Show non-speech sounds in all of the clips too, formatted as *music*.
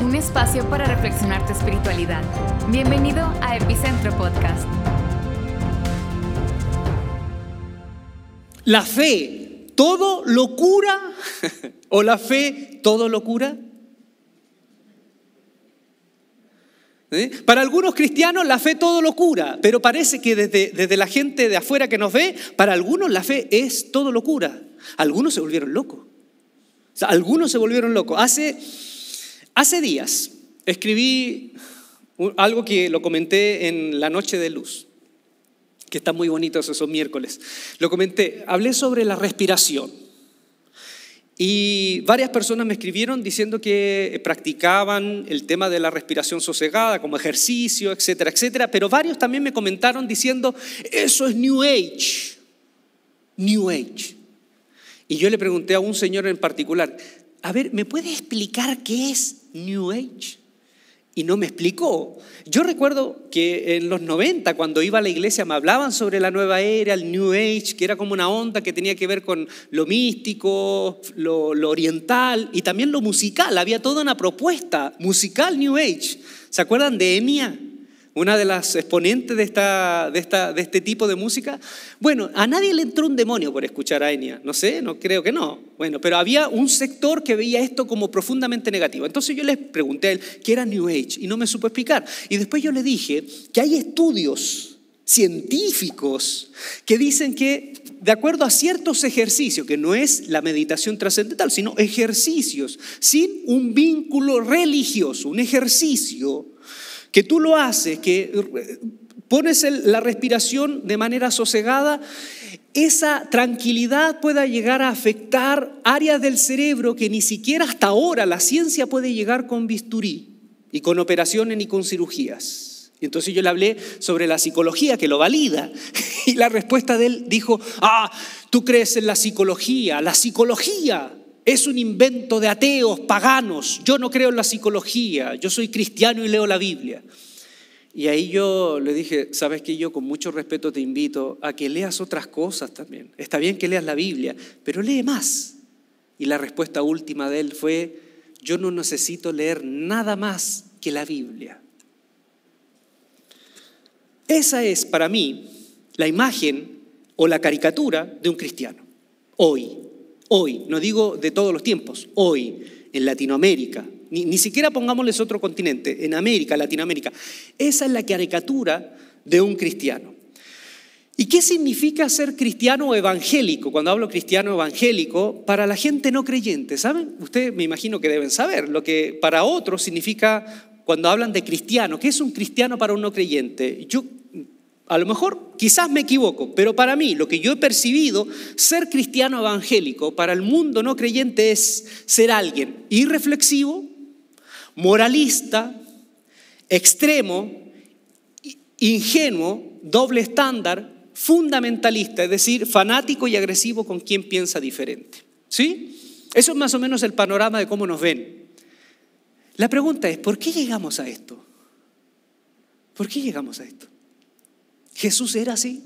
un espacio para reflexionar tu espiritualidad. Bienvenido a Epicentro Podcast. La fe, todo locura o la fe, todo locura. ¿Eh? Para algunos cristianos la fe todo locura, pero parece que desde, desde la gente de afuera que nos ve, para algunos la fe es todo locura. Algunos se volvieron locos. Algunos se volvieron locos. Hace, hace días escribí algo que lo comenté en la noche de luz, que está muy bonito esos miércoles. Lo comenté, hablé sobre la respiración. Y varias personas me escribieron diciendo que practicaban el tema de la respiración sosegada como ejercicio, etcétera, etcétera. Pero varios también me comentaron diciendo, eso es New Age. New Age. Y yo le pregunté a un señor en particular, a ver, ¿me puede explicar qué es New Age? y no me explicó. Yo recuerdo que en los 90, cuando iba a la iglesia, me hablaban sobre la nueva era, el New Age, que era como una onda que tenía que ver con lo místico, lo, oriental y también lo musical. Había toda una propuesta musical New Age. ¿Se acuerdan de Emia? Una de las exponentes de, esta, de, esta, de este tipo de música. Bueno, a nadie le entró un demonio por escuchar a Enya, no sé, no creo que no. Bueno, pero había un sector que veía esto como profundamente negativo. Entonces yo les pregunté a él qué era New Age y no me supo explicar. Y después yo le dije que hay estudios científicos que dicen que de acuerdo a ciertos ejercicios, que no es la meditación trascendental, sino ejercicios sin un vínculo religioso, un ejercicio que tú lo haces, que eh, pones la respiración de manera sosegada, esa tranquilidad pueda llegar a afectar áreas del cerebro que ni siquiera hasta ahora la ciencia puede llegar con bisturí y con operaciones ni con cirugías. Entonces yo le hablé sobre la psicología que lo valida. *laughs* Y la respuesta de él dijo, ah, tú crees en la psicología, la psicología es un invento de ateos, paganos. Yo no creo en la psicología, yo soy cristiano y leo la Biblia. Y ahí yo le dije, sabes que yo con mucho respeto te invito a que leas otras cosas también. Está bien que leas la Biblia, pero lee más. Y la respuesta última de él fue, yo no necesito leer nada más que la Biblia. Esa es para mí la imagen o la caricatura de un cristiano, hoy hoy, no digo de todos los tiempos, hoy, en Latinoamérica, ni, siquiera pongámosles otro continente, en América, Latinoamérica. Esa es la caricatura de un cristiano. ¿Y qué significa ser cristiano evangélico? Cuando hablo cristiano evangélico, para la gente no creyente, ¿saben? Ustedes me imagino que deben saber lo que para otros significa cuando hablan de cristiano. ¿Qué es un cristiano para un no creyente? Yo a lo mejor quizás me equivoco, pero para mí lo que yo he percibido, ser cristiano evangélico para el mundo no creyente es ser alguien irreflexivo, moralista, extremo, ingenuo, doble estándar, fundamentalista, es decir, fanático y agresivo con quien piensa diferente. ¿Sí? Eso es más o menos el panorama de cómo nos ven. La pregunta es, ¿por qué llegamos a esto? ¿Por qué llegamos a esto? Jesús era así.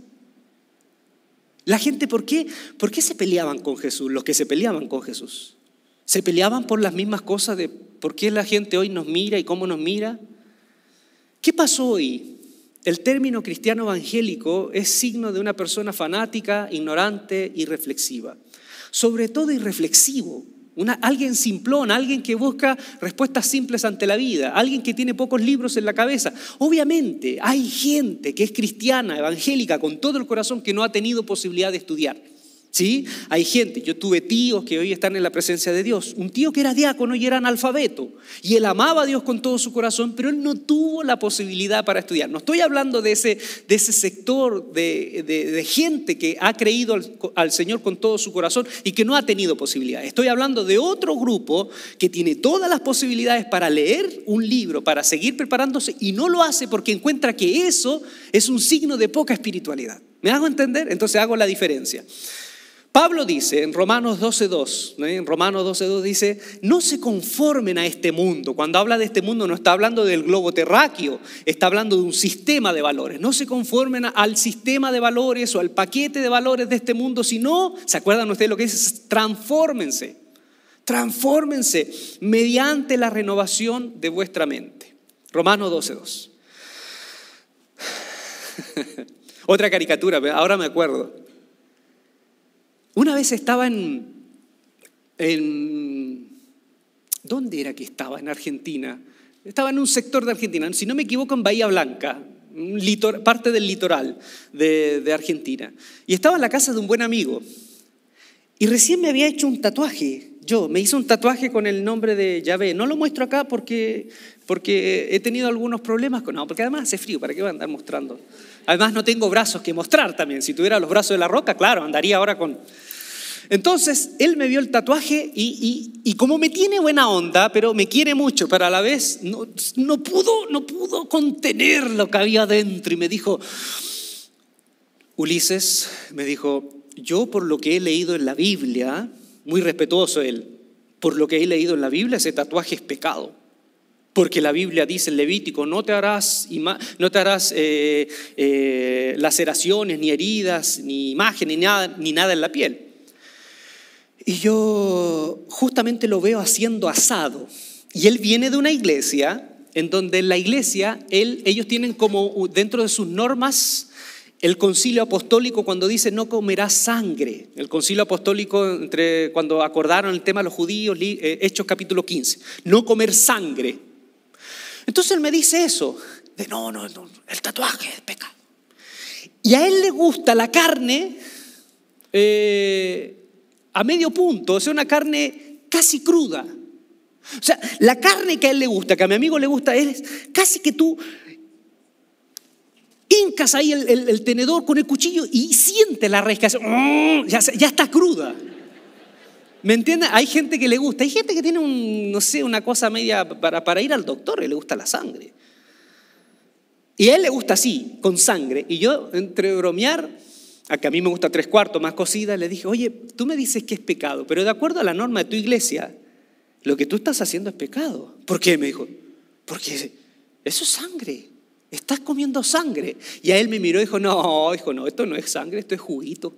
La gente, ¿por qué? ¿Por qué se peleaban con Jesús? Los que se peleaban con Jesús. ¿Se peleaban por las mismas cosas de por qué la gente hoy nos mira y cómo nos mira? ¿Qué pasó hoy? El término cristiano evangélico es signo de una persona fanática, ignorante y reflexiva. Sobre todo irreflexivo alguien simplón, alguien que busca respuestas simples ante la vida, alguien que tiene pocos libros en la cabeza. Obviamente hay gente que es cristiana, evangélica, con todo el corazón, que no ha tenido posibilidad de estudiar. ¿Sí? Hay gente, yo tuve tíos que hoy están en la presencia de Dios, un tío que era diácono y era analfabeto, y él amaba a Dios con todo su corazón, pero él no tuvo la posibilidad para estudiar. No estoy hablando de ese, de ese sector de, gente que ha creído al, al Señor con todo su corazón y que no ha tenido posibilidad. Estoy hablando de otro grupo que tiene todas las posibilidades para leer un libro, para seguir preparándose, y no lo hace porque encuentra que eso es un signo de poca espiritualidad. ¿Me hago entender? Entonces hago la diferencia. Pablo dice en Romanos 12.2, en Romanos 12.2 dice, no se conformen a este mundo. Cuando habla de este mundo no está hablando del globo terráqueo, está hablando de un sistema de valores. No se conformen al sistema de valores o al paquete de valores de este mundo, sino, ¿se acuerdan ustedes lo que dice? Transfórmense. Transfórmense mediante la renovación de vuestra mente. Romanos 12.2. *laughs* Otra caricatura, ahora me acuerdo. Una vez estaba en, en... ¿Dónde era que estaba? En Argentina. Estaba en un sector de Argentina, si no me equivoco, en Bahía Blanca, parte del litoral de, Argentina. Y estaba en la casa de un buen amigo. Y recién me había hecho un tatuaje. Yo me hice un tatuaje con el nombre de Yahvé. No lo muestro acá porque, porque he tenido algunos problemas con... No, porque además hace frío, ¿para qué voy a andar mostrando? Además no tengo brazos que mostrar también. Si tuviera los brazos de la roca, claro, andaría ahora con... Entonces, él me vio el tatuaje y, como me tiene buena onda, pero me quiere mucho, pero a la vez no, no, pudo, no pudo contener lo que había dentro y me dijo, Ulises, me dijo, yo por lo que he leído en la Biblia, muy respetuoso él, por lo que he leído en la Biblia, ese tatuaje es pecado. Porque la Biblia dice en Levítico, no te harás, no te harás eh, eh, laceraciones, ni heridas, ni imágenes, ni nada, ni nada en la piel. Y yo justamente lo veo haciendo asado. Y él viene de una iglesia en donde en la iglesia él, ellos tienen como dentro de sus normas el concilio apostólico cuando dice no comerás sangre, el concilio apostólico entre cuando acordaron el tema de los judíos, eh, Hechos capítulo 15, no comer sangre. Entonces él me dice eso, de no, no, el tatuaje es pecado. Y a él le gusta la carne eh, a medio punto, o sea, una carne casi cruda. O sea, la carne que a él le gusta, que a mi amigo le gusta, es casi que tú hincas ahí el, tenedor con el cuchillo y siente la raíz mm", ya, está cruda. ¿Me entiendes? Hay gente que le gusta, hay gente que tiene no sé, una cosa media para, para ir al doctor y le gusta la sangre. Y a él le gusta así, con sangre. Y yo, entre bromear, a que a mí me gusta tres cuartos más cocida, le dije, oye, tú me dices que es pecado, pero de acuerdo a la norma de tu iglesia, lo que tú estás haciendo es pecado. ¿Por qué? Me dijo, porque eso es sangre estás comiendo sangre. Y a él me miró y dijo, no, hijo, no, esto no es sangre, esto es juguito.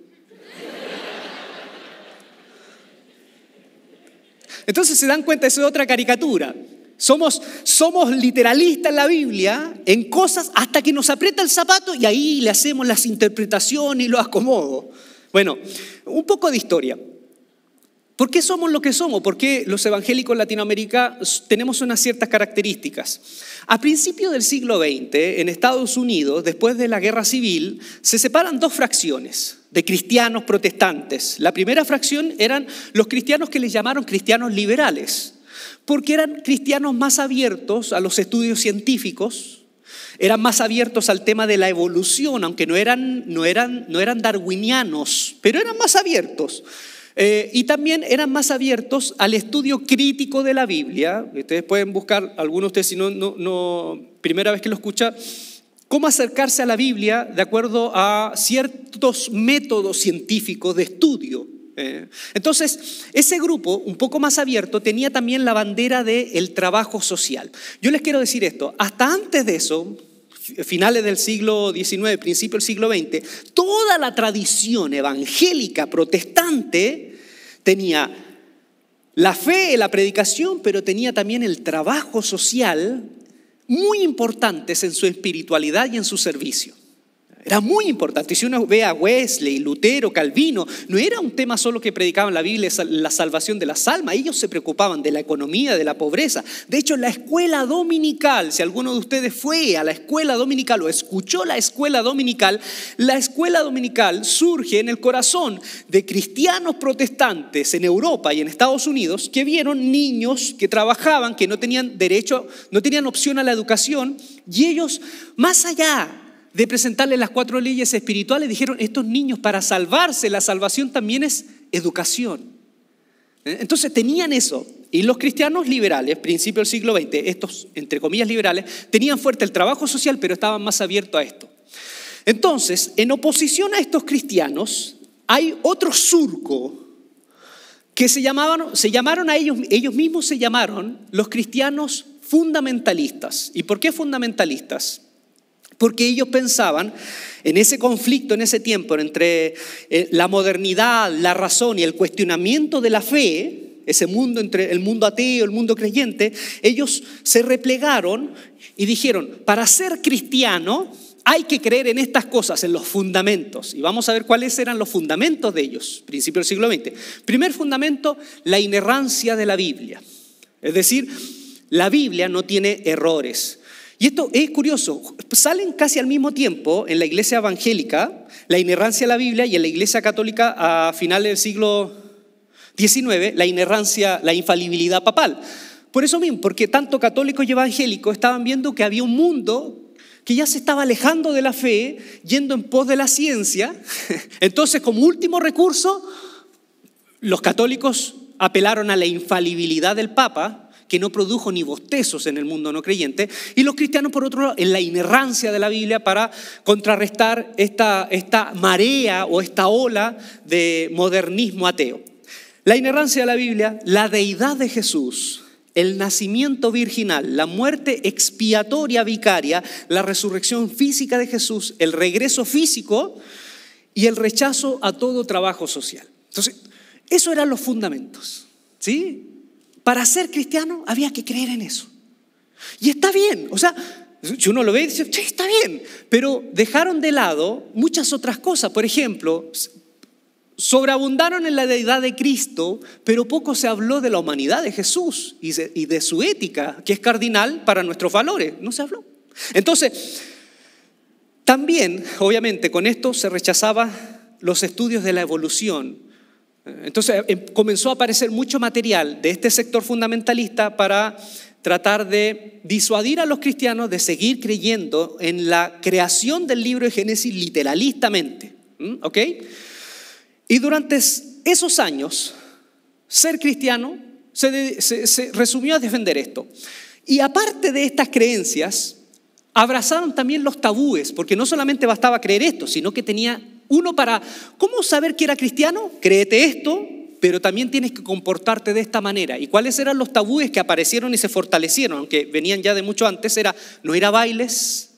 Entonces se dan cuenta, eso es otra caricatura. Somos, somos literalistas en la Biblia en cosas hasta que nos aprieta el zapato y ahí le hacemos las interpretaciones y lo acomodo. Bueno, un poco de historia. ¿Por qué somos lo que somos? ¿Por qué los evangélicos en Latinoamérica tenemos unas ciertas características? A principios del siglo XX, en Estados Unidos, después de la guerra civil, se separan dos fracciones de cristianos protestantes. La primera fracción eran los cristianos que les llamaron cristianos liberales, porque eran cristianos más abiertos a los estudios científicos, eran más abiertos al tema de la evolución, aunque no eran, no eran, no eran darwinianos, pero eran más abiertos. Eh, y también eran más abiertos al estudio crítico de la Biblia. Ustedes pueden buscar, algunos de ustedes, si no, no, primera vez que lo escucha, cómo acercarse a la Biblia de acuerdo a ciertos métodos científicos de estudio. Eh. Entonces, ese grupo, un poco más abierto, tenía también la bandera del trabajo social. Yo les quiero decir esto, hasta antes de eso, finales del siglo XIX, principio del siglo XX, toda la tradición evangélica protestante tenía la fe, la predicación, pero tenía también el trabajo social muy importantes en su espiritualidad y en su servicio. Era muy importante. Si uno ve a Wesley, Lutero, Calvino, no era un tema solo que predicaban la Biblia, la salvación de las almas. Ellos se preocupaban de la economía, de la pobreza. De hecho, la escuela dominical, si alguno de ustedes fue a la escuela dominical o escuchó la escuela dominical, la escuela dominical surge en el corazón de cristianos protestantes en Europa y en Estados Unidos que vieron niños que trabajaban, que no tenían derecho, no tenían opción a la educación y ellos, más allá de presentarles las cuatro leyes espirituales, dijeron, estos niños para salvarse, la salvación también es educación. ¿Eh? Entonces tenían eso. Y los cristianos liberales, principio del siglo XX, estos, entre comillas, liberales, tenían fuerte el trabajo social, pero estaban más abiertos a esto. Entonces, en oposición a estos cristianos, hay otro surco que se, llamaban, se llamaron a ellos, ellos mismos se llamaron los cristianos fundamentalistas. ¿Y por qué fundamentalistas? Porque ellos pensaban en ese conflicto, en ese tiempo, entre eh, la modernidad, la razón y el cuestionamiento de la fe, ese mundo entre el mundo ateo, el mundo creyente, ellos se replegaron y dijeron, para ser cristiano hay que creer en estas cosas, en los fundamentos. Y vamos a ver cuáles eran los fundamentos de ellos, principio del siglo XX. Primer fundamento, la inerrancia de la Biblia. Es decir, la Biblia no tiene errores. Y esto es curioso, salen casi al mismo tiempo en la iglesia evangélica, la inerrancia de la Biblia, y en la iglesia católica a finales del siglo XIX, la inerrancia, la infalibilidad papal. Por eso mismo, porque tanto católicos y evangélicos estaban viendo que había un mundo que ya se estaba alejando de la fe, yendo en pos de la ciencia. *laughs* Entonces, como último recurso, los católicos apelaron a la infalibilidad del Papa, que no produjo ni bostezos en el mundo no creyente, y los cristianos, por otro lado, en la inerrancia de la Biblia para contrarrestar esta, esta marea o esta ola de modernismo ateo. La inerrancia de la Biblia, la deidad de Jesús, el nacimiento virginal, la muerte expiatoria vicaria, la resurrección física de Jesús, el regreso físico y el rechazo a todo trabajo social. Entonces, esos eran los fundamentos. ¿Sí? Para ser cristiano había que creer en eso. Y está bien, o sea, si uno lo ve y dice, sí, está bien, pero dejaron de lado muchas otras cosas. Por ejemplo, sobreabundaron en la deidad de Cristo, pero poco se habló de la humanidad de Jesús y de, su ética, que es cardinal para nuestros valores. No se habló. Entonces, también, obviamente, con esto se rechazaba los estudios de la evolución. Entonces em, comenzó a aparecer mucho material de este sector fundamentalista para tratar de disuadir a los cristianos de seguir creyendo en la creación del libro de Génesis literalistamente. ¿Ok? Y durante esos años, ser cristiano se, resumió a defender esto. Y aparte de estas creencias, abrazaron también los tabúes, porque no solamente bastaba creer esto, sino que tenía uno para, ¿cómo saber que era cristiano? Créete esto, pero también tienes que comportarte de esta manera. ¿Y cuáles eran los tabúes que aparecieron y se fortalecieron, aunque venían ya de mucho antes? Era no ir a bailes,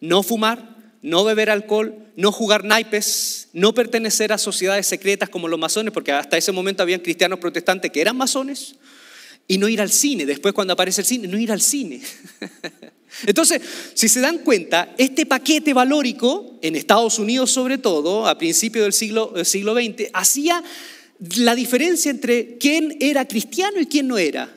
no fumar, no beber alcohol, no jugar naipes, no pertenecer a sociedades secretas como los masones, porque hasta ese momento habían cristianos protestantes que eran masones, y no ir al cine, después cuando aparece el cine, no ir al cine. *laughs* Entonces, si se dan cuenta, este paquete valórico, en Estados Unidos sobre todo, a principios del siglo, siglo XX, hacía la diferencia entre quién era cristiano y quién no era.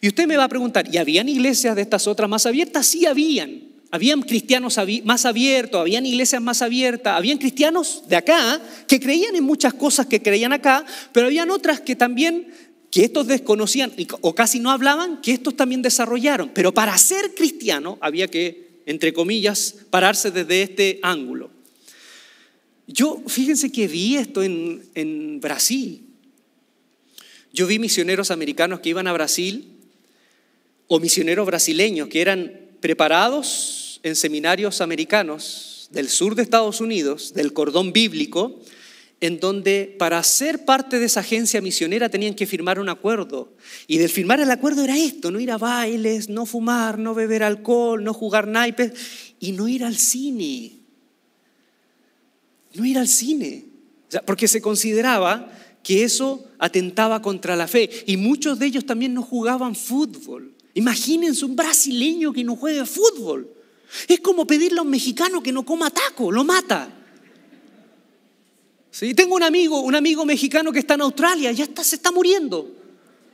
Y usted me va a preguntar, ¿y habían iglesias de estas otras más abiertas? Sí, habían. Habían cristianos más abiertos, habían iglesias más abiertas, habían cristianos de acá que creían en muchas cosas que creían acá, pero habían otras que también, que estos desconocían o casi no hablaban, que estos también desarrollaron. Pero para ser cristiano había que, entre comillas, pararse desde este ángulo. Yo, fíjense que vi esto en, en Brasil. Yo vi misioneros americanos que iban a Brasil o misioneros brasileños que eran preparados en seminarios americanos del sur de Estados Unidos, del cordón bíblico, en donde para ser parte de esa agencia misionera tenían que firmar un acuerdo. Y del firmar el acuerdo era esto, no ir a bailes, no fumar, no beber alcohol, no jugar naipes y no ir al cine. No ir al cine. porque se consideraba que eso atentaba contra la fe. Y muchos de ellos también no jugaban fútbol. Imagínense un brasileño que no juegue fútbol. Es como pedirle a un mexicano que no coma taco, lo mata. ¿Sí? Tengo un amigo, un amigo mexicano que está en Australia, ya está, se está muriendo.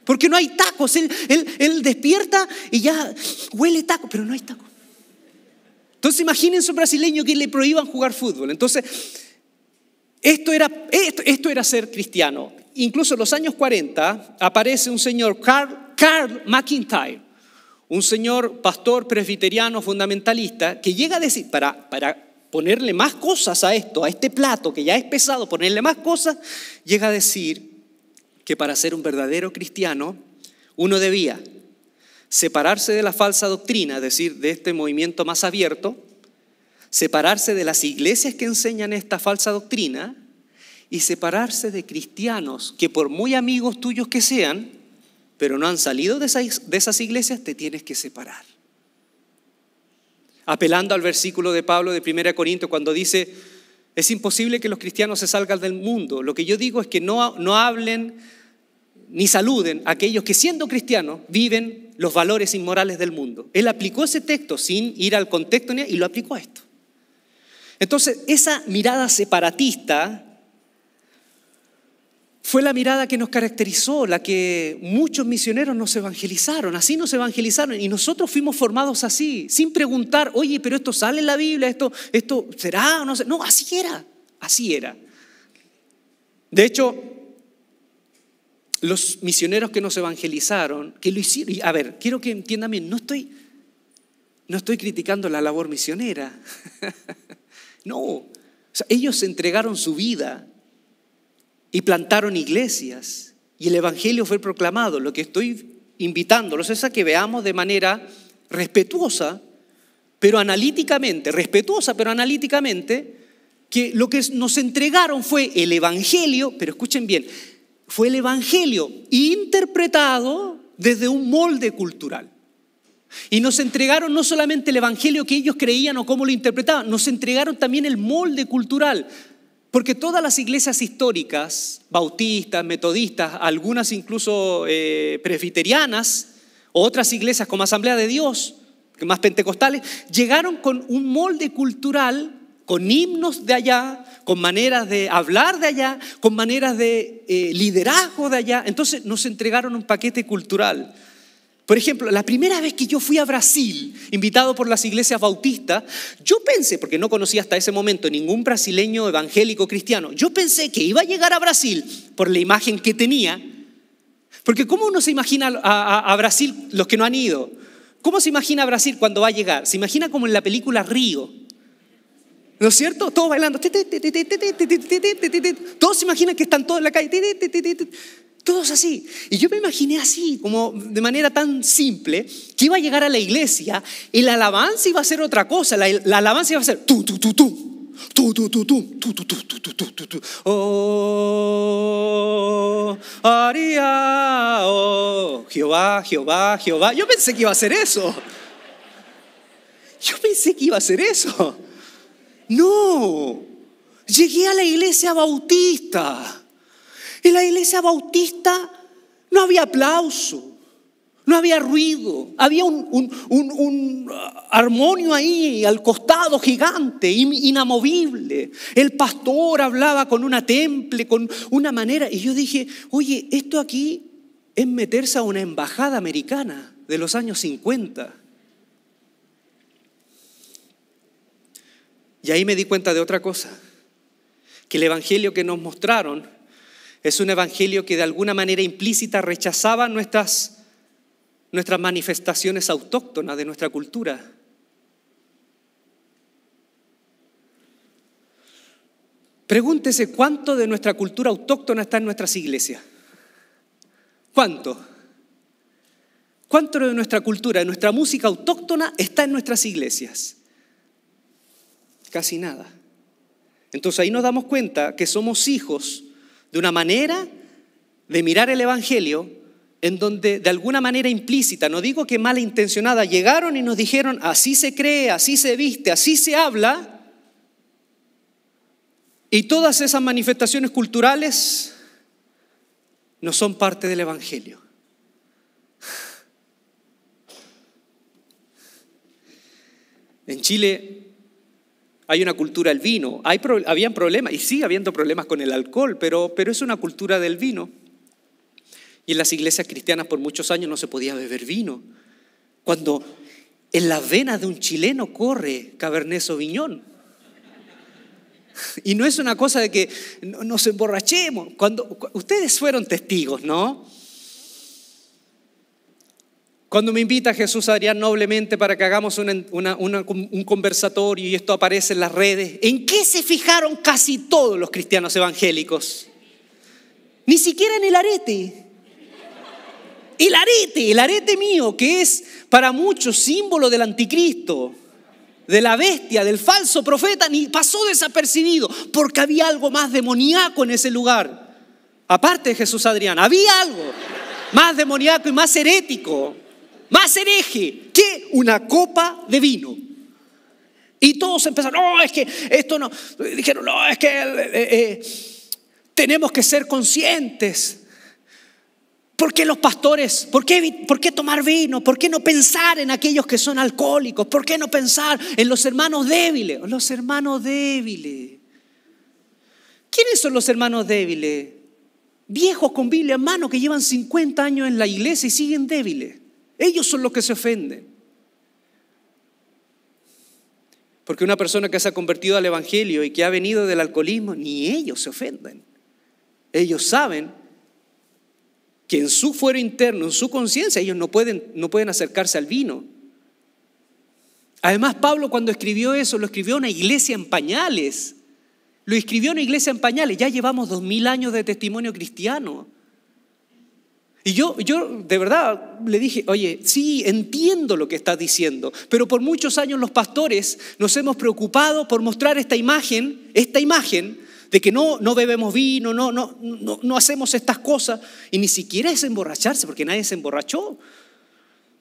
Porque no hay tacos. Él, despierta y ya huele taco, pero no hay taco. Entonces imagínense un brasileño que le prohíban jugar fútbol. Entonces, esto era, esto era ser cristiano. Incluso en los años 40 aparece un señor, Carl, Carl McIntyre, un señor pastor presbiteriano fundamentalista que llega a decir, para, para ponerle más cosas a esto, a este plato que ya es pesado, ponerle más cosas, llega a decir que para ser un verdadero cristiano uno debía separarse de la falsa doctrina, es decir, de este movimiento más abierto, separarse de las iglesias que enseñan esta falsa doctrina y separarse de cristianos que por muy amigos tuyos que sean, pero no han salido de esas, iglesias, te tienes que separar. Apelando al versículo de Pablo de 1 Corintios cuando dice, es imposible que los cristianos se salgan del mundo. Lo que yo digo es que no, no hablen ni saluden a aquellos que siendo cristianos viven los valores inmorales del mundo. Él aplicó ese texto sin ir al contexto y lo aplicó a esto. Entonces, esa mirada separatista fue la mirada que nos caracterizó, la que muchos misioneros nos evangelizaron, así nos evangelizaron y nosotros fuimos formados así, sin preguntar, oye, pero esto sale en la Biblia, esto, esto será no sé. No, así era, así era. De hecho, los misioneros que nos evangelizaron, que lo hicieron, a ver, quiero que entiendan bien, no estoy, no estoy criticando la labor misionera. *laughs* no, ellos entregaron su vida y plantaron iglesias y el Evangelio fue proclamado. Lo que estoy invitándolos es a que veamos de manera respetuosa, pero analíticamente, respetuosa, pero analíticamente, que lo que nos entregaron fue el Evangelio, pero escuchen bien, fue el Evangelio interpretado desde un molde cultural. Y nos entregaron no solamente el Evangelio que ellos creían o cómo lo interpretaban, nos entregaron también el molde cultural. Porque todas las iglesias históricas, bautistas, metodistas, algunas incluso eh, presbiterianas, otras iglesias como Asamblea de Dios, más pentecostales, llegaron con un molde cultural con himnos de allá, con maneras de hablar de allá, con maneras de eh, liderazgo de allá. Entonces nos entregaron un paquete cultural. Por ejemplo, la primera vez que yo fui a Brasil, invitado por las iglesias bautistas, yo pensé, porque no conocía hasta ese momento ningún brasileño evangélico cristiano, yo pensé que iba a llegar a Brasil por la imagen que tenía, porque ¿cómo uno se imagina a, a Brasil los que no han ido? ¿Cómo se imagina a Brasil cuando va a llegar? Se imagina como en la película Río ¿No es cierto? Todos bailando. Todos se imaginan que están todos en la calle. Todos así. Y yo me imaginé así, como de manera tan simple, que iba a llegar a la iglesia y la alabanza iba a ser otra cosa. La, alabanza iba a ser tú, tú, tú, tú. Tú, tú, tú, tú, tú, tú, tú, tú, tú, tú, tú. Oh, Aria, oh, Jehová, Jehová, Jehová. Yo pensé que iba a ser eso. Yo pensé que iba a ser eso. No, llegué a la iglesia bautista. En la iglesia bautista no había aplauso, no había ruido, había un, armonio ahí al costado gigante, inamovible. El pastor hablaba con una temple, con una manera. Y yo dije, oye, esto aquí es meterse a una embajada americana de los años 50. Y ahí me di cuenta de otra cosa, que el Evangelio que nos mostraron es un Evangelio que de alguna manera implícita rechazaba nuestras, nuestras manifestaciones autóctonas de nuestra cultura. Pregúntese cuánto de nuestra cultura autóctona está en nuestras iglesias. ¿Cuánto? ¿Cuánto de nuestra cultura, de nuestra música autóctona está en nuestras iglesias? Casi nada. Entonces ahí nos damos cuenta que somos hijos de una manera de mirar el Evangelio en donde de alguna manera implícita, no digo que malintencionada, llegaron y nos dijeron, así se cree, así se viste, así se habla, y todas esas manifestaciones culturales no son parte del Evangelio. En Chile hay una cultura del vino. Hay, habían problemas, y sigue habiendo problemas con el alcohol, pero, pero es una cultura del vino. Y en las iglesias cristianas por muchos años no se podía beber vino. Cuando en las venas de un chileno corre Cabernet Sauvignon. *laughs* Y no es una cosa de que nos emborrachemos. Cuando, ustedes fueron testigos, ¿no? Cuando me invita Jesús Adrián noblemente para que hagamos un conversatorio y esto aparece en las redes, ¿en qué se fijaron casi todos los cristianos evangélicos? Ni siquiera en el arete. El arete, el arete mío, que es para muchos símbolo del anticristo, de la bestia, del falso profeta, ni pasó desapercibido, porque había algo más demoníaco en ese lugar. Aparte de Jesús Adrián, había algo más demoníaco y más herético más hereje que una copa de vino. Y todos empezaron, no, es que esto no, dijeron, no, es que eh, eh, tenemos que ser conscientes ¿Por qué los pastores? ¿Por qué, ¿Por qué tomar vino? ¿Por qué no pensar en aquellos que son alcohólicos? ¿Por qué no pensar en los hermanos débiles? Los hermanos débiles. ¿Quiénes son los hermanos débiles? Viejos con Biblia en mano que llevan 50 años en la iglesia y siguen débiles. Ellos son los que se ofenden. Porque una persona que se ha convertido al Evangelio y que ha venido del alcoholismo, ni ellos se ofenden. Ellos saben que en su fuero interno, en su conciencia, ellos no pueden, no pueden acercarse al vino. Además, Pablo cuando escribió eso, lo escribió a una iglesia en pañales. Lo escribió a una iglesia en pañales. Ya llevamos dos mil años de testimonio cristiano. Y yo, yo de verdad le dije, oye, sí, entiendo lo que estás diciendo, pero por muchos años los pastores nos hemos preocupado por mostrar esta imagen, esta imagen de que no, no bebemos vino, no, no, no, no hacemos estas cosas, y ni siquiera es emborracharse, porque nadie se emborrachó.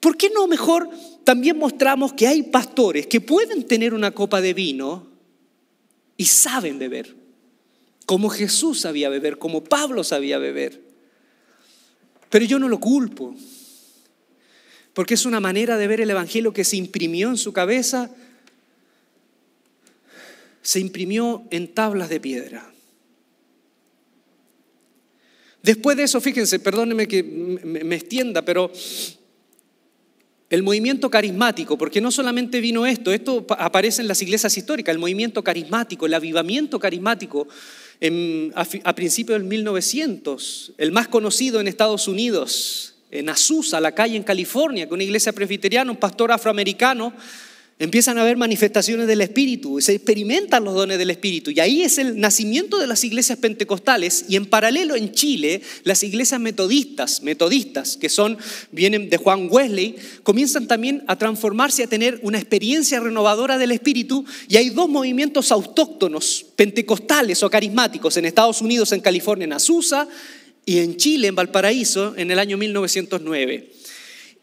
¿Por qué no mejor también mostramos que hay pastores que pueden tener una copa de vino y saben beber? Como Jesús sabía beber, como Pablo sabía beber. Pero yo no lo culpo, porque es una manera de ver el Evangelio que se imprimió en su cabeza, se imprimió en tablas de piedra. Después de eso, fíjense, perdónenme que me extienda, pero el movimiento carismático, porque no solamente vino esto, esto aparece en las iglesias históricas, el movimiento carismático, el avivamiento carismático a, principios del 1900, el más conocido en Estados Unidos, en Azusa, la calle en California, con una iglesia presbiteriana, un pastor afroamericano, empiezan a haber manifestaciones del Espíritu, se experimentan los dones del Espíritu. Y ahí es el nacimiento de las iglesias pentecostales y en paralelo en Chile, las iglesias metodistas, metodistas, que son, vienen de Juan Wesley, comienzan también a transformarse, a tener una experiencia renovadora del Espíritu y hay dos movimientos autóctonos, pentecostales o carismáticos, en Estados Unidos, en California, en Azusa, y en Chile, en Valparaíso, en el año 1909.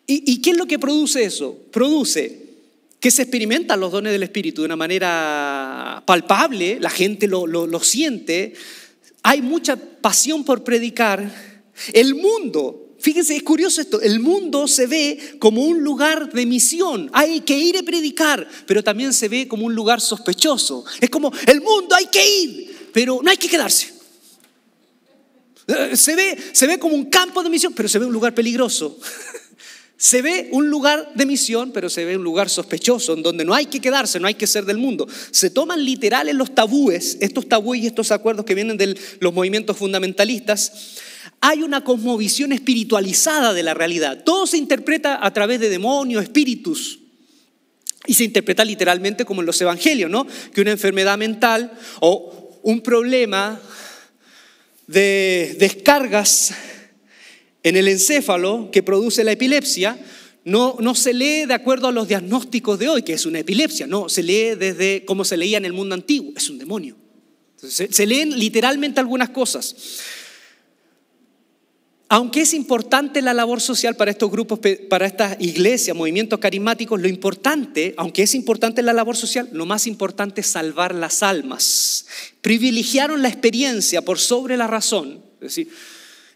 ¿Y, y qué es lo que produce eso? Produce que se experimentan los dones del Espíritu de una manera palpable, la gente lo, lo, siente, hay mucha pasión por predicar. El mundo Fíjense, es curioso esto, el mundo se ve como un lugar de misión, hay que ir a predicar, pero también se ve como un lugar sospechoso. Es como, el mundo hay que ir, pero no hay que quedarse. Se ve, se ve como un campo de misión, pero se ve un lugar peligroso. *laughs* Se ve un lugar de misión, pero se ve un lugar sospechoso, en donde no hay que quedarse, no hay que ser del mundo. Se toman literales los tabúes, estos tabúes y estos acuerdos que vienen de los movimientos fundamentalistas. Hay una cosmovisión espiritualizada de la realidad. Todo se interpreta a través de demonios, espíritus. Y se interpreta literalmente como en los evangelios, ¿no? Que una enfermedad mental o un problema de descargas en el encéfalo que produce la epilepsia, no, no, se lee de acuerdo a los diagnósticos de hoy, que es una epilepsia, no, se lee desde como se leía en el mundo antiguo, es un demonio. se, leen literalmente algunas cosas. Aunque es importante la labor social para estos grupos, para estas iglesias, movimientos carismáticos, lo importante, aunque es importante la labor social, lo más importante es salvar las almas. Privilegiaron la experiencia por sobre la razón. Es decir,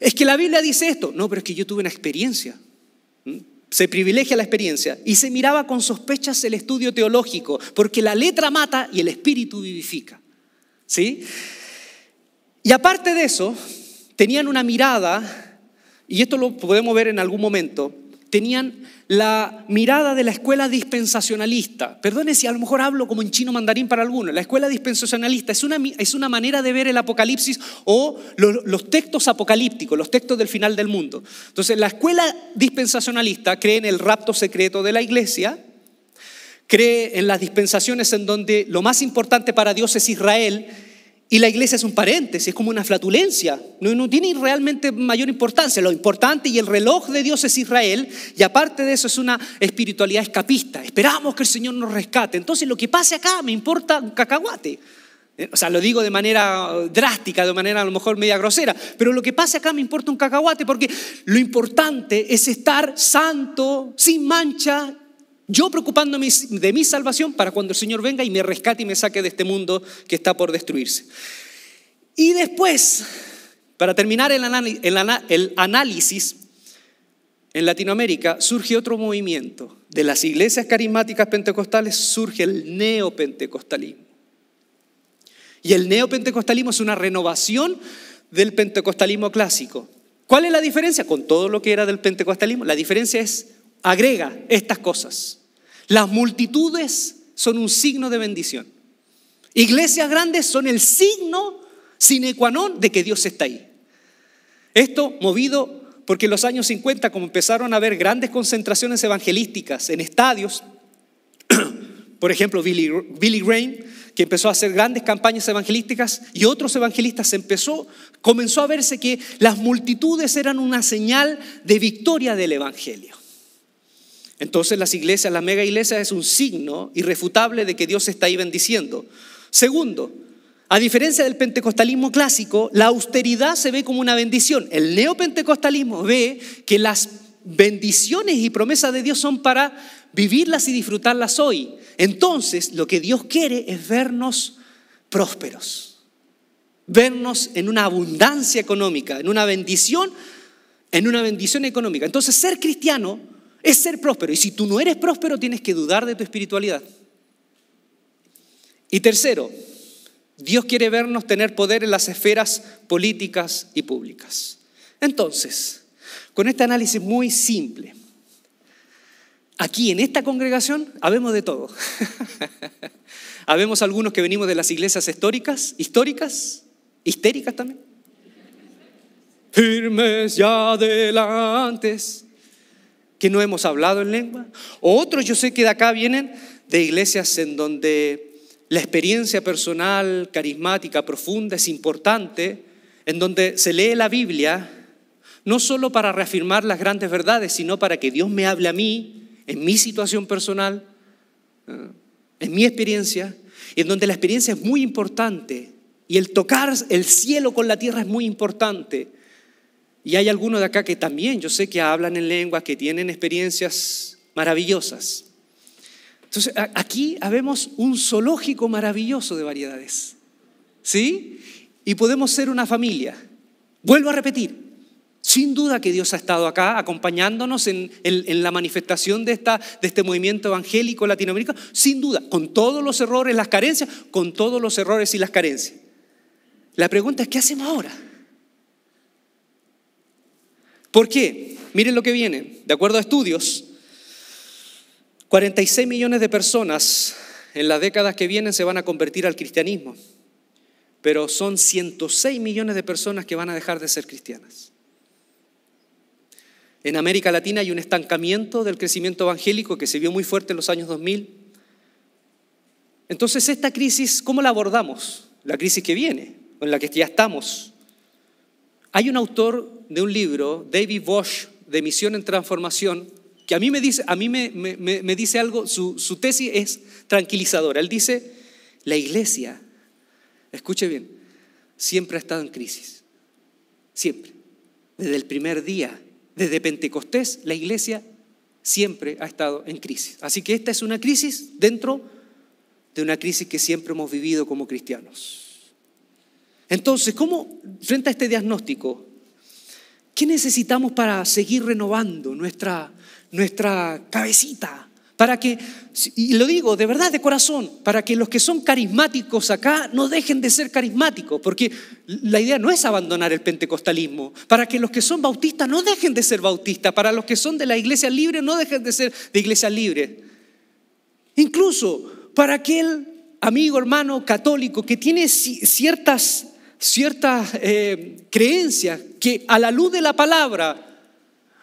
es que la Biblia dice esto. No, pero es que yo tuve una experiencia. Se privilegia la experiencia y se miraba con sospechas el estudio teológico, porque la letra mata y el espíritu vivifica. ¿Sí? Y aparte de eso, tenían una mirada, y esto lo podemos ver en algún momento, tenían la mirada de la escuela dispensacionalista. Perdone si a lo mejor hablo como en chino mandarín para algunos. La escuela dispensacionalista es una, es una manera de ver el apocalipsis o los, los textos apocalípticos, los textos del final del mundo. Entonces, la escuela dispensacionalista cree en el rapto secreto de la iglesia, cree en las dispensaciones en donde lo más importante para Dios es Israel y la iglesia es un paréntesis, es como una flatulencia, no, no, tiene realmente mayor importancia. Lo importante y el reloj de Dios es Israel, y aparte de eso es una espiritualidad escapista. Esperamos que el Señor nos rescate. Entonces lo que pase acá me importa un cacahuate. Eh, o sea, lo digo de manera drástica, de manera a lo mejor media grosera, pero lo que pase acá me importa un cacahuate porque lo importante es estar santo, sin mancha, yo preocupándome de mi salvación para cuando el Señor venga y me rescate y me saque de este mundo que está por destruirse. Y después, para terminar el, análisis, en Latinoamérica surge otro movimiento. De las iglesias carismáticas pentecostales surge el neopentecostalismo. Y el neopentecostalismo es una renovación del pentecostalismo clásico. ¿Cuál es la diferencia con todo lo que era del pentecostalismo? La diferencia es, agrega estas cosas. Las multitudes son un signo de bendición. Iglesias grandes son el signo sine qua non de que Dios está ahí. Esto movido porque en los años 50, como empezaron a haber grandes concentraciones evangelísticas en estadios, *clears throat* por ejemplo, Billy, Billy Graham, que empezó a hacer grandes campañas evangelísticas, y otros evangelistas empezó, comenzó a verse que las multitudes eran una señal de victoria del Evangelio. Entonces las iglesias, la mega iglesia es un signo irrefutable de que Dios está ahí bendiciendo. Segundo, a diferencia del pentecostalismo clásico, la austeridad se ve como una bendición. El neopentecostalismo ve que las bendiciones y promesas de Dios son para vivirlas y disfrutarlas hoy. Entonces, lo que Dios quiere es vernos prósperos, vernos en una abundancia económica, en una bendición, en una bendición económica. Entonces, ser cristiano es ser próspero. Y si tú no eres próspero, tienes que dudar de tu espiritualidad. Y tercero, Dios quiere vernos tener poder en las esferas políticas y públicas. Entonces, con este análisis muy simple, aquí en esta congregación habemos de todo. *laughs* habemos algunos que venimos de las iglesias históricas, históricas, histéricas también. Firmes ya adelantes, que no hemos hablado en lengua. Otros yo sé que de acá vienen de iglesias en donde la experiencia personal, carismática, profunda es importante, en donde se lee la Biblia, no solo para reafirmar las grandes verdades, sino para que Dios me hable a mí, en mi situación personal, eh, en mi experiencia, y en donde la experiencia es muy importante, y el tocar el cielo con la tierra es muy importante. Y hay algunos de acá que también, yo sé que hablan en lengua, que tienen experiencias maravillosas. Entonces, aquí habemos un zoológico maravilloso de variedades. ¿Sí? Y podemos ser una familia. Vuelvo a repetir, sin duda que Dios ha estado acá acompañándonos en, la manifestación de, esta, de este movimiento evangélico latinoamericano, sin duda, con todos los errores, las carencias, con todos los errores y las carencias. La pregunta es, ¿qué hacemos ahora? ¿Por qué? Miren lo que viene. De acuerdo a estudios, 46 millones de personas en las décadas que vienen se van a convertir al cristianismo, pero son 106 millones de personas que van a dejar de ser cristianas. En América Latina hay un estancamiento del crecimiento evangélico que se vio muy fuerte en los años 2000. Entonces, esta crisis, ¿cómo la abordamos? La crisis que viene, en la que ya estamos. Hay un autor de un libro, David Bosch, de Misión en Transformación, que a mí me dice, a mí me, me, dice algo, su, su tesis es tranquilizadora. Él dice, la iglesia, escuche bien, siempre ha estado en crisis. Siempre. Desde el primer día, desde Pentecostés, la iglesia siempre ha estado en crisis. Así que esta es una crisis dentro de una crisis que siempre hemos vivido como cristianos. Entonces, ¿cómo, frente a este diagnóstico, qué necesitamos para seguir renovando nuestra, nuestra cabecita, para que, y lo digo de verdad, de corazón, para que los que son carismáticos acá no dejen de ser carismáticos, porque la idea no es abandonar el pentecostalismo, para que los que son bautistas no dejen de ser bautistas, para los que son de la iglesia libre no dejen de ser de iglesia libre. Incluso para aquel amigo, hermano católico que tiene ciertas, ciertas eh, creencias que a la luz de la palabra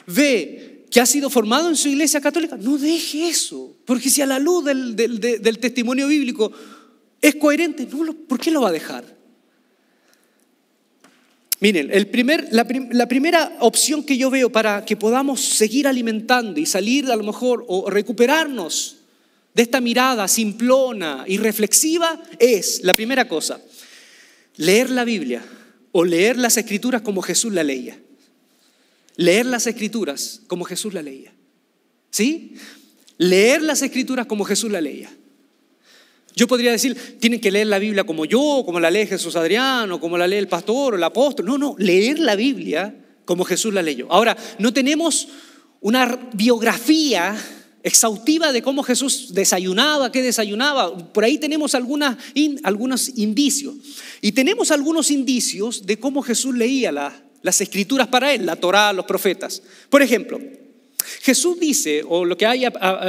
ve que ha sido formado en su iglesia católica, no deje eso. Porque si a la luz del, testimonio bíblico es coherente, no ¿por qué lo va a dejar? Miren, el primer, la, la, primera opción que yo veo para que podamos seguir alimentando y salir a lo mejor o recuperarnos de esta mirada simplona y reflexiva es, la primera cosa, leer la Biblia o leer las escrituras como Jesús la leía leer las escrituras como Jesús la leía. ¿Sí? Leer las escrituras como Jesús la leía. Yo podría decir, tienen que leer la Biblia como yo, como la lee Jesús Adriano, como la lee el pastor o el apóstol. No, no, leer la Biblia como Jesús la leyó. Ahora, no tenemos una biografía exhaustiva de cómo Jesús desayunaba, qué desayunaba. Por ahí tenemos algunos indicios. Y tenemos algunos indicios de cómo Jesús leía las escrituras para él, la Torá, los profetas. Por ejemplo, Jesús dice, o lo que hay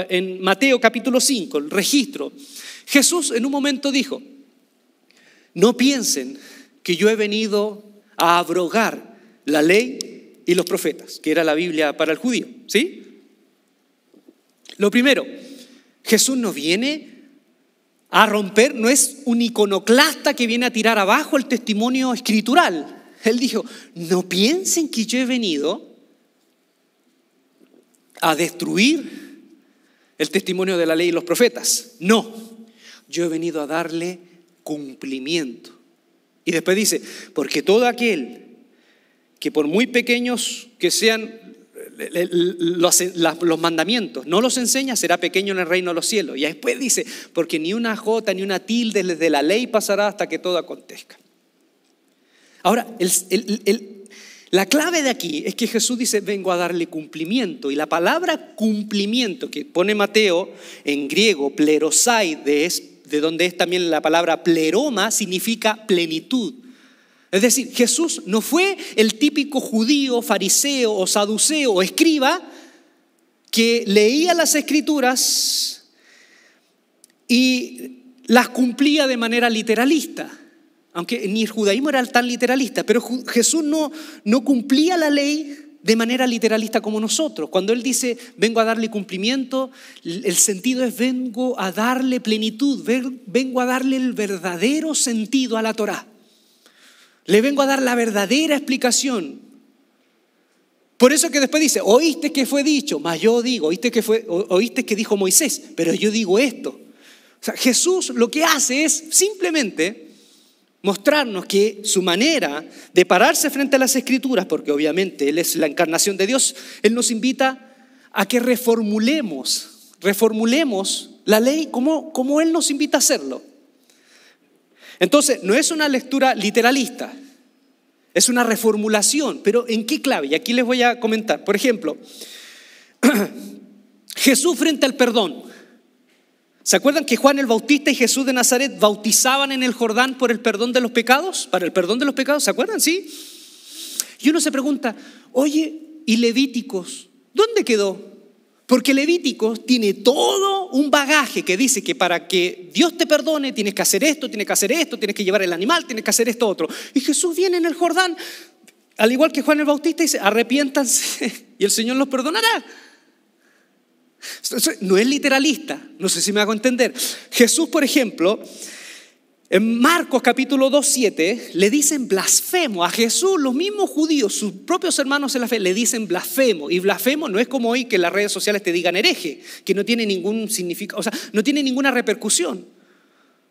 en Mateo capítulo 5, el registro, Jesús en un momento dijo, no piensen que yo he venido a abrogar la ley y los profetas, que era la Biblia para el judío, ¿sí? Lo primero, Jesús no viene a romper, no es un iconoclasta que viene a tirar abajo el testimonio escritural. Él dijo, no piensen que yo he venido a destruir el testimonio de la ley y los profetas. No, yo he venido a darle cumplimiento. Y después dice, porque todo aquel que por muy pequeños que sean los, mandamientos, no los enseña, será pequeño en el reino de los cielos. Y después dice, porque ni una jota ni una tilde de la ley pasará hasta que todo acontezca. Ahora, la clave de aquí es que Jesús dice, vengo a darle cumplimiento. Y la palabra cumplimiento que pone Mateo en griego, plerosai, de, de donde es también la palabra pleroma, significa plenitud. Es decir, Jesús no fue el típico judío, fariseo o saduceo o escriba que leía las escrituras y las cumplía de manera literalista. Aunque ni el judaísmo era tan literalista, pero Jesús no, no cumplía la ley de manera literalista como nosotros. Cuando Él dice, vengo a darle cumplimiento, el sentido es, vengo a darle plenitud, vengo a darle el verdadero sentido a la Torah. Le vengo a dar la verdadera explicación. Por eso que después dice, oíste que fue dicho, mas yo digo, oíste que, fue, oíste que dijo Moisés, pero yo digo esto. O sea, Jesús lo que hace es simplemente mostrarnos que su manera de pararse frente a las escrituras, porque obviamente Él es la encarnación de Dios, Él nos invita a que reformulemos, reformulemos la ley como, como Él nos invita a hacerlo. Entonces, no es una lectura literalista, es una reformulación, pero ¿en qué clave? Y aquí les voy a comentar. Por ejemplo, *clears throat* Jesús frente al perdón. ¿Se acuerdan que Juan el Bautista y Jesús de Nazaret bautizaban en el Jordán por el perdón de los pecados? Para el perdón de los pecados, ¿se acuerdan? Sí. Y uno se pregunta, oye, ¿y Levíticos? ¿Dónde quedó? Porque Levítico tiene todo un bagaje que dice que para que Dios te perdone tienes que hacer esto, tienes que hacer esto, tienes que llevar el animal, tienes que hacer esto otro. Y Jesús viene en el Jordán, al igual que Juan el Bautista, dice, arrepiéntanse *laughs* y el Señor los perdonará. No es literalista, no sé si me hago entender. Jesús, por ejemplo, en Marcos capítulo 2, 7, le dicen blasfemo a Jesús, los mismos judíos, sus propios hermanos en la fe, le dicen blasfemo. Y blasfemo no es como hoy que las redes sociales te digan hereje, que no tiene ningún significado, o sea, no tiene ninguna repercusión.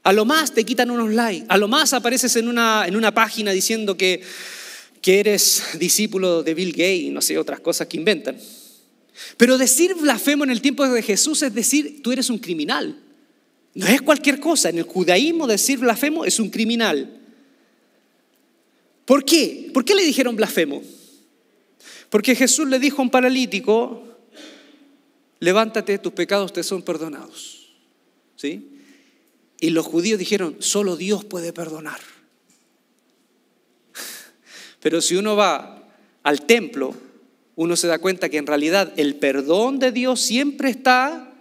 A lo más te quitan unos likes, a lo más apareces en una, en una página diciendo que, que eres discípulo de Bill Gates y no sé, otras cosas que inventan. Pero decir blasfemo en el tiempo de Jesús es decir, tú eres un criminal. No es cualquier cosa. En el judaísmo decir blasfemo es un criminal. ¿Por qué? ¿Por qué le dijeron blasfemo? Porque Jesús le dijo a un paralítico, levántate, tus pecados te son perdonados. ¿Sí? Y los judíos dijeron, solo Dios puede perdonar. *laughs* Pero si uno va al templo, uno se da cuenta que en realidad el perdón de Dios siempre está,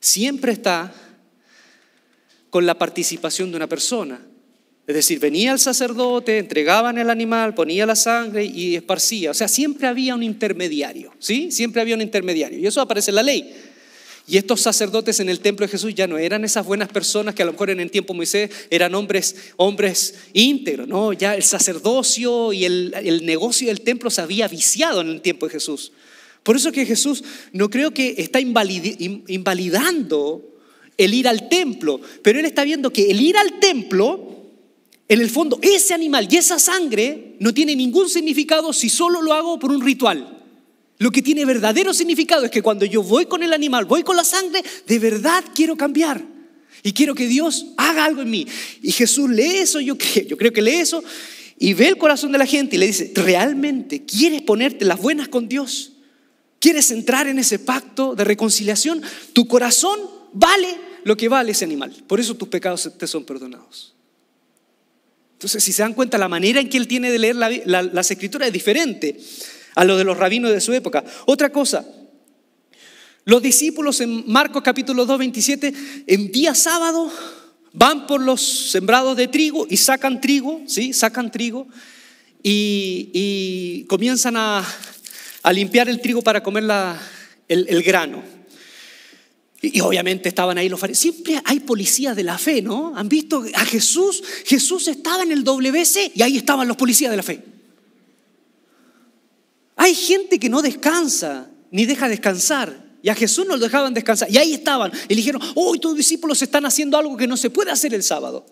siempre está con la participación de una persona. Es decir, venía el sacerdote, entregaban el animal, ponía la sangre y esparcía. O sea, siempre había un intermediario, ¿sí? Siempre había un intermediario. Y eso aparece en la ley. Y estos sacerdotes en el templo de Jesús ya no eran esas buenas personas que a lo mejor en el tiempo de Moisés eran hombres, hombres íntegros, ¿no? Ya el sacerdocio y el, el negocio del templo se había viciado en el tiempo de Jesús. Por eso que Jesús no creo que está invalidando el ir al templo, pero él está viendo que el ir al templo, en el fondo, ese animal y esa sangre no tiene ningún significado si solo lo hago por un ritual. Lo que tiene verdadero significado es que cuando yo voy con el animal, voy con la sangre, de verdad quiero cambiar. Y quiero que Dios haga algo en mí. Y Jesús lee eso, yo creo, yo creo que lee eso, y ve el corazón de la gente y le dice, ¿realmente quieres ponerte las buenas con Dios? ¿Quieres entrar en ese pacto de reconciliación? Tu corazón vale lo que vale ese animal. Por eso tus pecados te son perdonados. Entonces, si se dan cuenta, la manera en que él tiene de leer las escrituras es diferente a lo de los rabinos de su época. Otra cosa, los discípulos en Marcos capítulo 2, 27, en día sábado van por los sembrados de trigo y sacan trigo, ¿sí? Sacan trigo y, comienzan a, limpiar el trigo para comer el grano. Y, obviamente estaban ahí los fariseos. Siempre hay policías de la fe, ¿no? ¿Han visto a Jesús? Jesús estaba en el WC y ahí estaban los policías de la fe. Hay gente que no descansa ni deja descansar. Y a Jesús no lo dejaban descansar. Y ahí estaban. Y le dijeron, hoy tus discípulos están haciendo algo que no se puede hacer el sábado.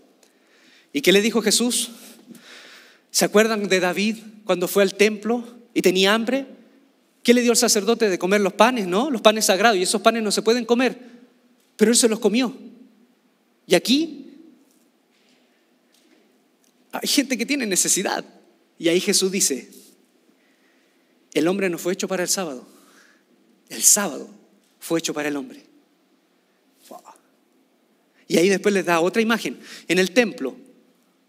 ¿Y qué le dijo Jesús? ¿Se acuerdan de David cuando fue al templo y tenía hambre? ¿Qué le dio el sacerdote de comer los panes, no? Los panes sagrados. Y esos panes no se pueden comer. Pero él se los comió. Y aquí hay gente que tiene necesidad. Y ahí Jesús dice, el hombre no fue hecho para el sábado. El sábado fue hecho para el hombre. Y ahí después les da otra imagen. En el templo.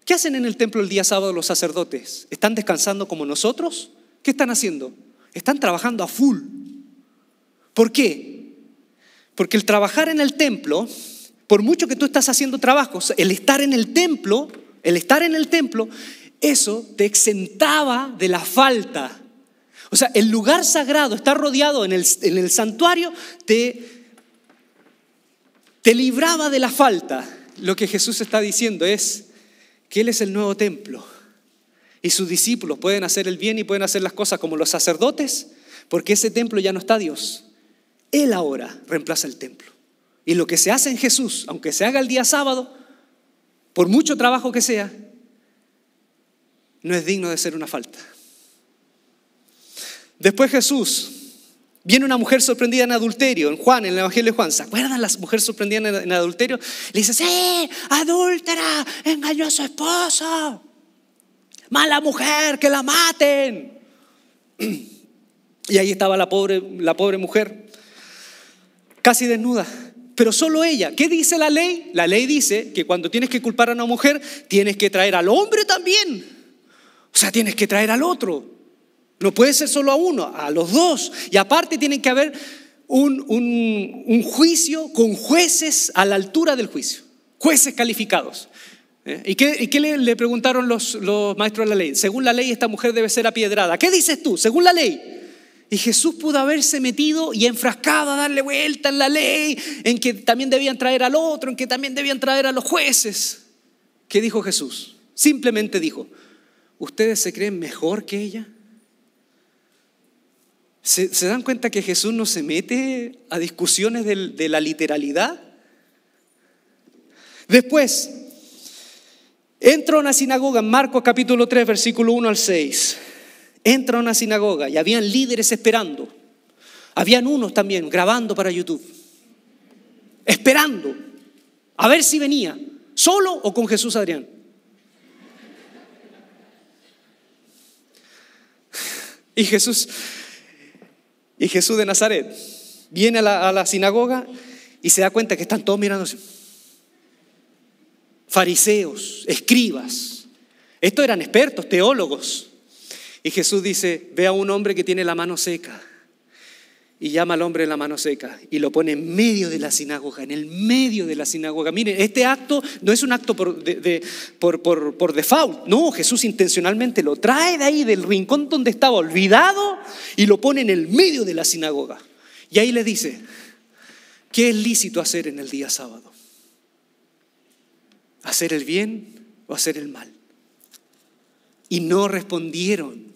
¿Qué hacen en el templo el día sábado los sacerdotes? ¿Están descansando como nosotros? ¿Qué están haciendo? Están trabajando a full. ¿Por qué? Porque el trabajar en el templo, por mucho que tú estás haciendo trabajos, el estar en el templo, el estar en el templo, eso te exentaba de la falta. O sea, el lugar sagrado, estar rodeado en el, en el santuario, te, te libraba de la falta. Lo que Jesús está diciendo es que Él es el nuevo templo y sus discípulos pueden hacer el bien y pueden hacer las cosas como los sacerdotes, porque ese templo ya no está Dios. Él ahora reemplaza el templo. Y lo que se hace en Jesús, aunque se haga el día sábado, por mucho trabajo que sea, no es digno de ser una falta. Después Jesús, viene una mujer sorprendida en adulterio, en Juan, en el Evangelio de Juan. ¿Se acuerdan las mujeres sorprendidas en adulterio? Le dice, sí, adúltera, engañó a su esposo mala mujer, que la maten. *clears throat* Y ahí estaba la pobre, la pobre mujer, casi desnuda. Pero solo ella. ¿Qué dice la ley? La ley dice que cuando tienes que culpar a una mujer, tienes que traer al hombre también. O sea, tienes que traer al otro. No puede ser solo a uno, a los dos. Y aparte tiene que haber un, un juicio con jueces a la altura del juicio. Jueces calificados. ¿Eh? ¿Y qué, le, preguntaron los, los, maestros de la ley? Según la ley, esta mujer debe ser apiedrada. ¿Qué dices tú? Según la ley. Y Jesús pudo haberse metido y enfrascado a darle vuelta en la ley, en que también debían traer al otro, en que también debían traer a los jueces. ¿Qué dijo Jesús? Simplemente dijo, ¿ustedes se creen mejor que ella? ¿Se, dan cuenta que Jesús no se mete a discusiones de la literalidad? Después, Entra a una sinagoga Marcos capítulo 3, versículo 1 al 6. Entra a una sinagoga y habían líderes esperando. Habían unos también grabando para YouTube. Esperando. A ver si venía. ¿Solo o con Jesús Adrián? Y Jesús, y Jesús de Nazaret viene a la, a la sinagoga y se da cuenta que están todos mirando así fariseos, escribas. Estos eran expertos, teólogos. Y Jesús dice, ve a un hombre que tiene la mano seca. Y llama al hombre la mano seca y lo pone en medio de la sinagoga, en el medio de la sinagoga. Miren, este acto no es un acto por, por, por, por default, no, Jesús intencionalmente lo trae de ahí, del rincón donde estaba olvidado, y lo pone en el medio de la sinagoga. Y ahí le dice, ¿qué es lícito hacer en el día sábado? Hacer el bien o hacer el mal. Y no respondieron.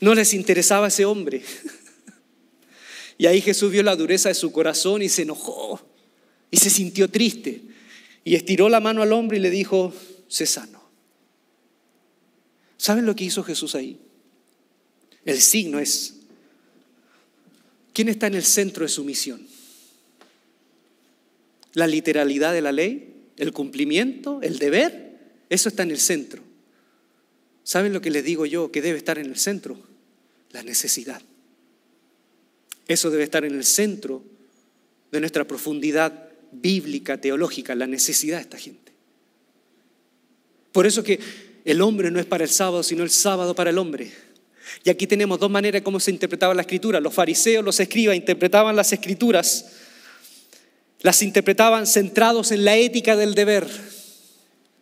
No les interesaba ese hombre. *laughs* Y ahí Jesús vio la dureza de su corazón y se enojó y se sintió triste. Y estiró la mano al hombre y le dijo, sé sano. ¿Saben lo que hizo Jesús ahí? El signo es, ¿quién está en el centro de su misión? La literalidad de la ley, el cumplimiento, el deber, eso está en el centro. ¿Saben lo que les digo yo que debe estar en el centro? la necesidad. Eso debe estar en el centro de nuestra profundidad bíblica, teológica, la necesidad de esta gente. Por eso que el hombre no es para el sábado, sino el sábado para el hombre. Y aquí tenemos dos maneras de cómo se interpretaba la escritura. Los fariseos, los escribas, interpretaban las escrituras, las interpretaban centrados en la ética del deber,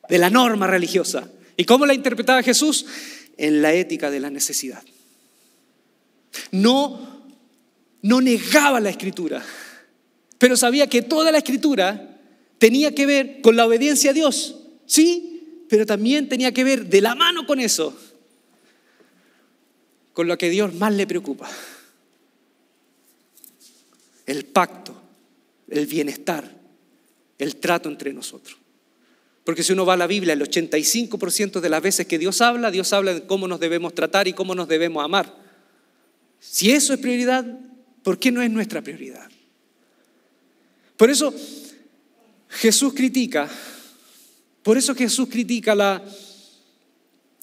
de la norma religiosa. ¿Y cómo la interpretaba Jesús? En la ética de la necesidad. No, no negaba la escritura, pero sabía que toda la escritura tenía que ver con la obediencia a Dios, sí, pero también tenía que ver de la mano con eso, con lo que Dios más le preocupa, el pacto, el bienestar, el trato entre nosotros. Porque si uno va a la Biblia, el 85% de las veces que Dios habla, Dios habla de cómo nos debemos tratar y cómo nos debemos amar. Si eso es prioridad, ¿por qué no es nuestra prioridad? Por eso Jesús critica, por eso Jesús critica la,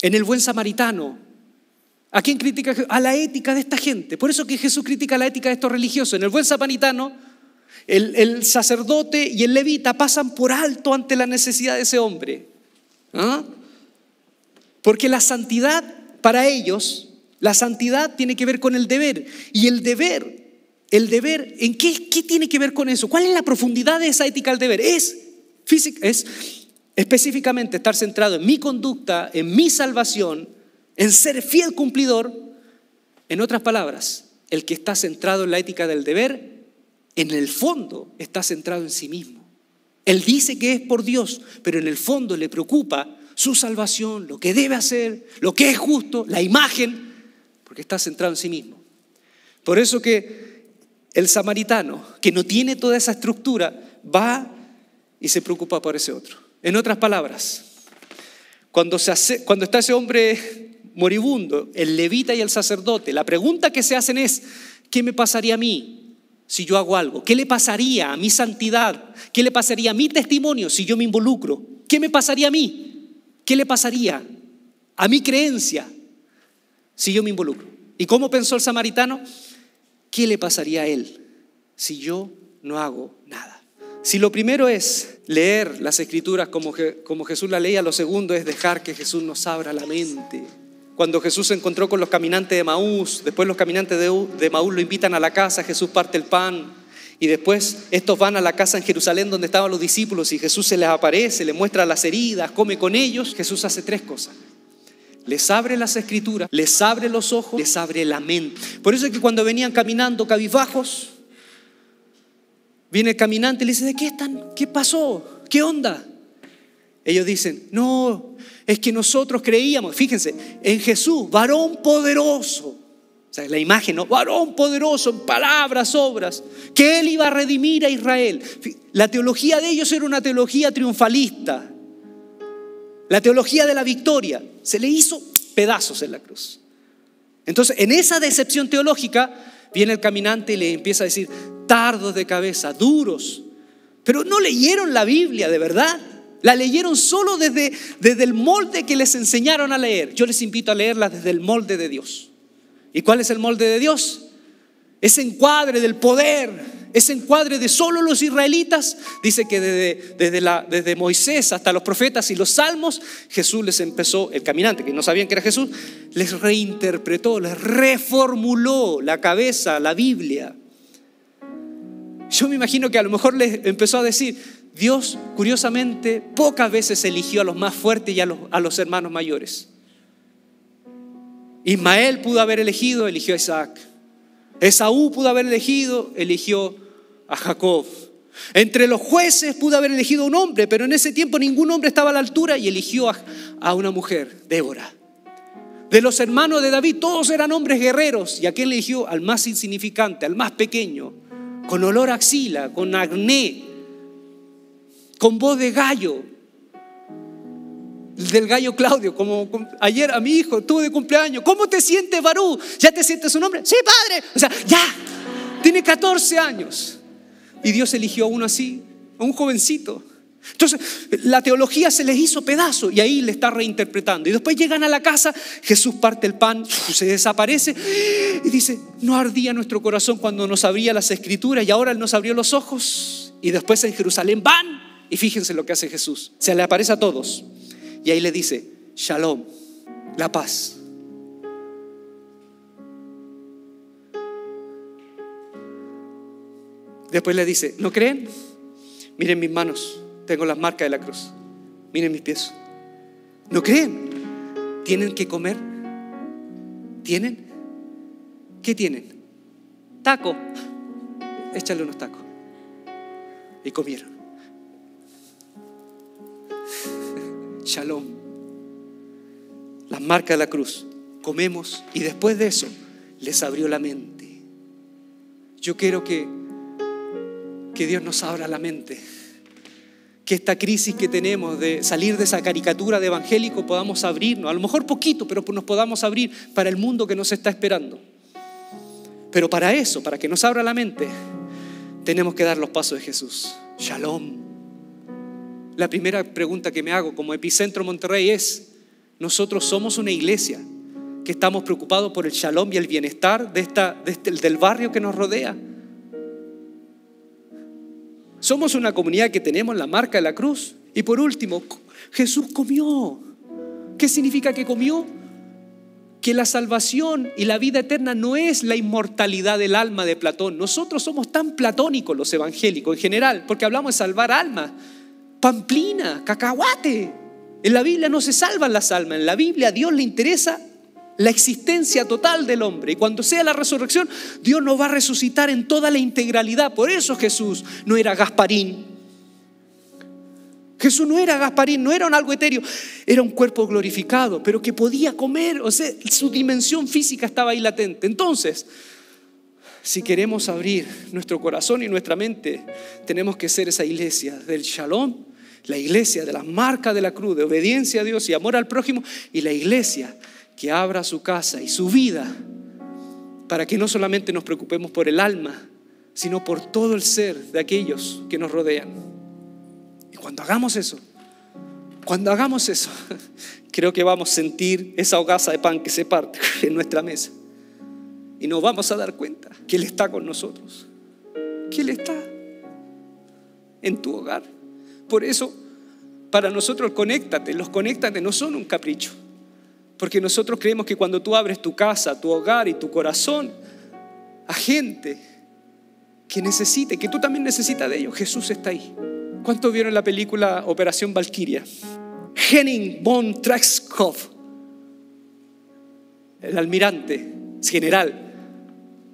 en el buen samaritano. ¿A quién critica? A la ética de esta gente. Por eso que Jesús critica la ética de estos religiosos. En el buen samaritano, el, sacerdote y el levita pasan por alto ante la necesidad de ese hombre. ¿Ah? Porque la santidad para ellos la santidad tiene que ver con el deber. Y el deber, el deber, ¿en qué, tiene que ver con eso? ¿Cuál es la profundidad de esa ética del deber? Es, es específicamente estar centrado en mi conducta, en mi salvación, en ser fiel cumplidor. En otras palabras, el que está centrado en la ética del deber, en el fondo está centrado en sí mismo. Él dice que es por Dios, pero en el fondo le preocupa su salvación, lo que debe hacer, lo que es justo, la imagen porque está centrado en sí mismo. Por eso que el samaritano, que no tiene toda esa estructura, va y se preocupa por ese otro. En otras palabras, cuando, cuando está ese hombre moribundo, el levita y el sacerdote, la pregunta que se hacen es, ¿qué me pasaría a mí si yo hago algo? ¿Qué le pasaría a mi santidad? ¿Qué le pasaría a mi testimonio si yo me involucro? ¿Qué me pasaría a mí? ¿Qué le pasaría a mi creencia si yo me involucro. ¿Y cómo pensó el samaritano? ¿Qué le pasaría a él si yo no hago nada? Si lo primero es leer las escrituras como, como Jesús la leía, lo segundo es dejar que Jesús nos abra la mente. Cuando Jesús se encontró con los caminantes de Maús, después los caminantes de, Maús lo invitan a la casa, Jesús parte el pan, y después estos van a la casa en Jerusalén donde estaban los discípulos y Jesús se les aparece, le muestra las heridas, come con ellos. Jesús hace tres cosas les abre las escrituras, les abre los ojos, les abre la mente. Por eso es que cuando venían caminando cabizbajos, viene el caminante y le dice, ¿de qué están? ¿Qué pasó? ¿Qué onda? Ellos dicen, no, es que nosotros creíamos, fíjense, en Jesús, varón poderoso. O sea, la imagen, ¿no? Varón poderoso en palabras, obras, que él iba a redimir a Israel. La teología de ellos era una teología triunfalista. La teología de la victoria se le hizo pedazos en la cruz. Entonces, en esa decepción teológica, viene el caminante y le empieza a decir, tardos de cabeza, duros. Pero no leyeron la Biblia de verdad. La leyeron solo desde, desde el molde que les enseñaron a leer. Yo les invito a leerla desde el molde de Dios. ¿Y cuál es el molde de Dios? Ese encuadre del poder, ese encuadre de solo los israelitas, dice que desde, desde, la, desde Moisés hasta los profetas y los salmos, Jesús les empezó, el caminante, que no sabían que era Jesús, les reinterpretó, les reformuló la cabeza, la Biblia. Yo me imagino que a lo mejor les empezó a decir, Dios curiosamente pocas veces eligió a los más fuertes y a los, a los hermanos mayores. Ismael pudo haber elegido, eligió a Isaac. Esaú pudo haber elegido, eligió a Jacob. Entre los jueces pudo haber elegido un hombre, pero en ese tiempo ningún hombre estaba a la altura y eligió a, una mujer, Débora. De los hermanos de David, todos eran hombres guerreros. ¿Y a quién eligió? Al más insignificante, al más pequeño, con olor a axila, con acné, con voz de gallo, del gallo Claudio, como, ayer a mi hijo tuvo de cumpleaños. ¿Cómo te sientes, Barú? ¿Ya te sientes su nombre? Sí, padre. O sea, ya, tiene 14 años. Y Dios eligió a uno así, a un jovencito. Entonces, la teología se les hizo pedazo y ahí le está reinterpretando. Y después llegan a la casa, Jesús parte el pan, se desaparece y dice, no ardía nuestro corazón cuando nos abría las escrituras y ahora Él nos abrió los ojos. Y después en Jerusalén van y fíjense lo que hace Jesús. Se le aparece a todos y ahí le dice, shalom, la paz. Después le dice, ¿no creen? Miren mis manos tengo las marcas de la cruz. Miren mis pies. ¿No creen? ¿Tienen que comer? ¿Tienen? ¿Qué tienen? Taco. Échale unos tacos. Y comieron. Shalom. Las marcas de la cruz. Comemos y después de eso les abrió la mente. Yo quiero que, que Dios nos abra la mente que esta crisis que tenemos de salir de esa caricatura de evangélico podamos abrirnos, a lo mejor poquito, pero nos podamos abrir para el mundo que nos está esperando. Pero para eso, para que nos abra la mente, tenemos que dar los pasos de Jesús. Shalom. La primera pregunta que me hago como epicentro Monterrey es, nosotros somos una iglesia que estamos preocupados por el shalom y el bienestar de esta, este, del barrio que nos rodea. Somos una comunidad que tenemos la marca de la cruz. Y por último, Jesús comió. ¿Qué significa que comió? Que la salvación y la vida eterna no es la inmortalidad del alma de Platón. Nosotros somos tan platónicos los evangélicos en general, porque hablamos de salvar almas. Pamplina, cacahuate. En la Biblia no se salvan las almas. En la Biblia a Dios le interesa la existencia total del hombre. Y cuando sea la resurrección, Dios nos va a resucitar en toda la integralidad. Por eso Jesús no era Gasparín. Jesús no era Gasparín, no era un algo etéreo, era un cuerpo glorificado, pero que podía comer, o sea, su dimensión física estaba ahí latente. Entonces, si queremos abrir nuestro corazón y nuestra mente, tenemos que ser esa iglesia del shalom, la iglesia de las marcas de la cruz, de obediencia a Dios y amor al prójimo, y la iglesia que abra su casa y su vida para que no solamente nos preocupemos por el alma, sino por todo el ser de aquellos que nos rodean. Y cuando hagamos eso, cuando hagamos eso, *laughs* creo que vamos a sentir esa hogaza de pan que se parte *laughs* en nuestra mesa. Y nos vamos a dar cuenta que Él está con nosotros, que Él está en tu hogar. Por eso, para nosotros, conéctate. Los conéctate no son un capricho. Porque nosotros creemos que cuando tú abres tu casa, tu hogar y tu corazón a gente que necesite, que tú también necesitas de ellos, Jesús está ahí. ¿Cuántos vieron la película Operación Valkyria? Henning von Traxkov, el almirante general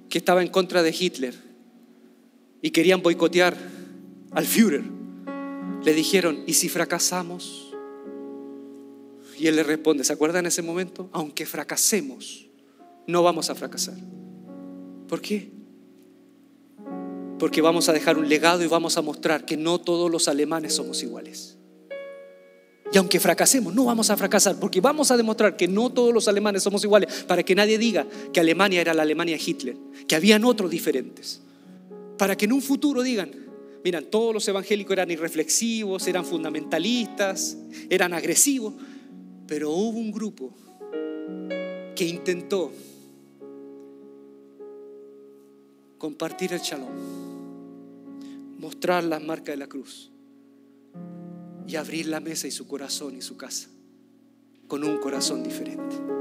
que estaba en contra de Hitler y querían boicotear al Führer. Le dijeron, ¿y si fracasamos? Y él le responde, ¿se acuerdan en ese momento? Aunque fracasemos, no vamos a fracasar. ¿Por qué? Porque vamos a dejar un legado y vamos a mostrar que no todos los alemanes somos iguales. Y aunque fracasemos, no vamos a fracasar, porque vamos a demostrar que no todos los alemanes somos iguales, para que nadie diga que Alemania era la Alemania Hitler, que habían otros diferentes. Para que en un futuro digan, miran, todos los evangélicos eran irreflexivos, eran fundamentalistas, eran agresivos, pero hubo un grupo que intentó compartir el shalom, mostrar las marcas de la cruz y abrir la mesa y su corazón y su casa con un corazón diferente.